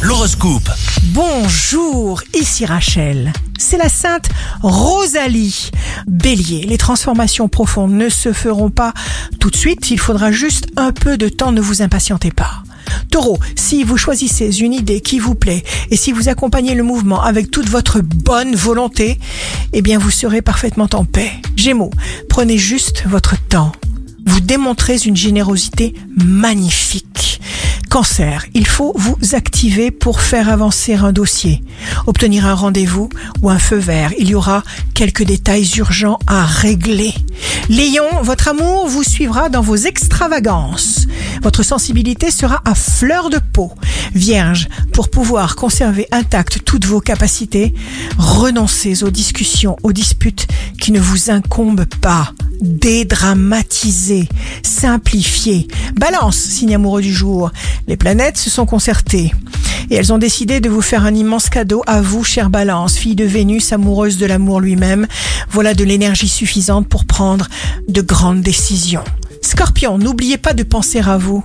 L'horoscope. Bonjour, ici Rachel. C'est la sainte Rosalie. Bélier, les transformations profondes ne se feront pas tout de suite, il faudra juste un peu de temps, ne vous impatientez pas. Taureau, si vous choisissez une idée qui vous plaît et si vous accompagnez le mouvement avec toute votre bonne volonté, eh bien vous serez parfaitement en paix. Gémeaux, prenez juste votre temps. Vous démontrez une générosité magnifique. Cancer, il faut vous activer pour faire avancer un dossier, obtenir un rendez-vous ou un feu vert. Il y aura quelques détails urgents à régler. Lion, votre amour vous suivra dans vos extravagances. Votre sensibilité sera à fleur de peau. Vierge, pour pouvoir conserver intactes toutes vos capacités, renoncez aux discussions, aux disputes qui ne vous incombent pas dédramatiser, simplifier. Balance, signe amoureux du jour. Les planètes se sont concertées. Et elles ont décidé de vous faire un immense cadeau à vous, chère Balance, fille de Vénus, amoureuse de l'amour lui-même. Voilà de l'énergie suffisante pour prendre de grandes décisions. Scorpion, n'oubliez pas de penser à vous.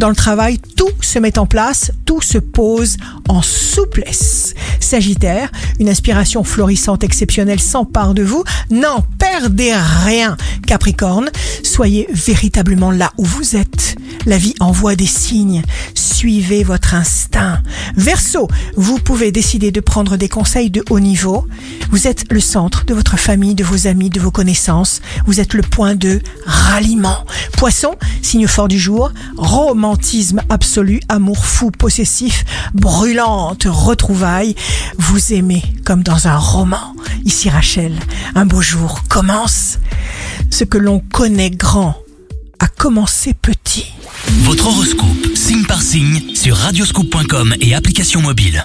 Dans le travail, tout se met en place, tout se pose en souplesse. Sagittaire, une inspiration florissante exceptionnelle s'empare de vous. N'en perdez rien. Capricorne, soyez véritablement là où vous êtes. La vie envoie des signes. Suivez votre instinct. Verseau, vous pouvez décider de prendre des conseils de haut niveau. Vous êtes le centre de votre famille, de vos amis, de vos connaissances. Vous êtes le point de ralliement. Poisson, signe fort du jour, romantisme absolu, amour fou, possessif, brûlante retrouvaille. Vous aimez comme dans un roman. Ici Rachel, un beau jour commence. Ce que l'on connaît grand a commencé petit. Votre horoscope, signe par signe, sur radioscoop.com et application mobile.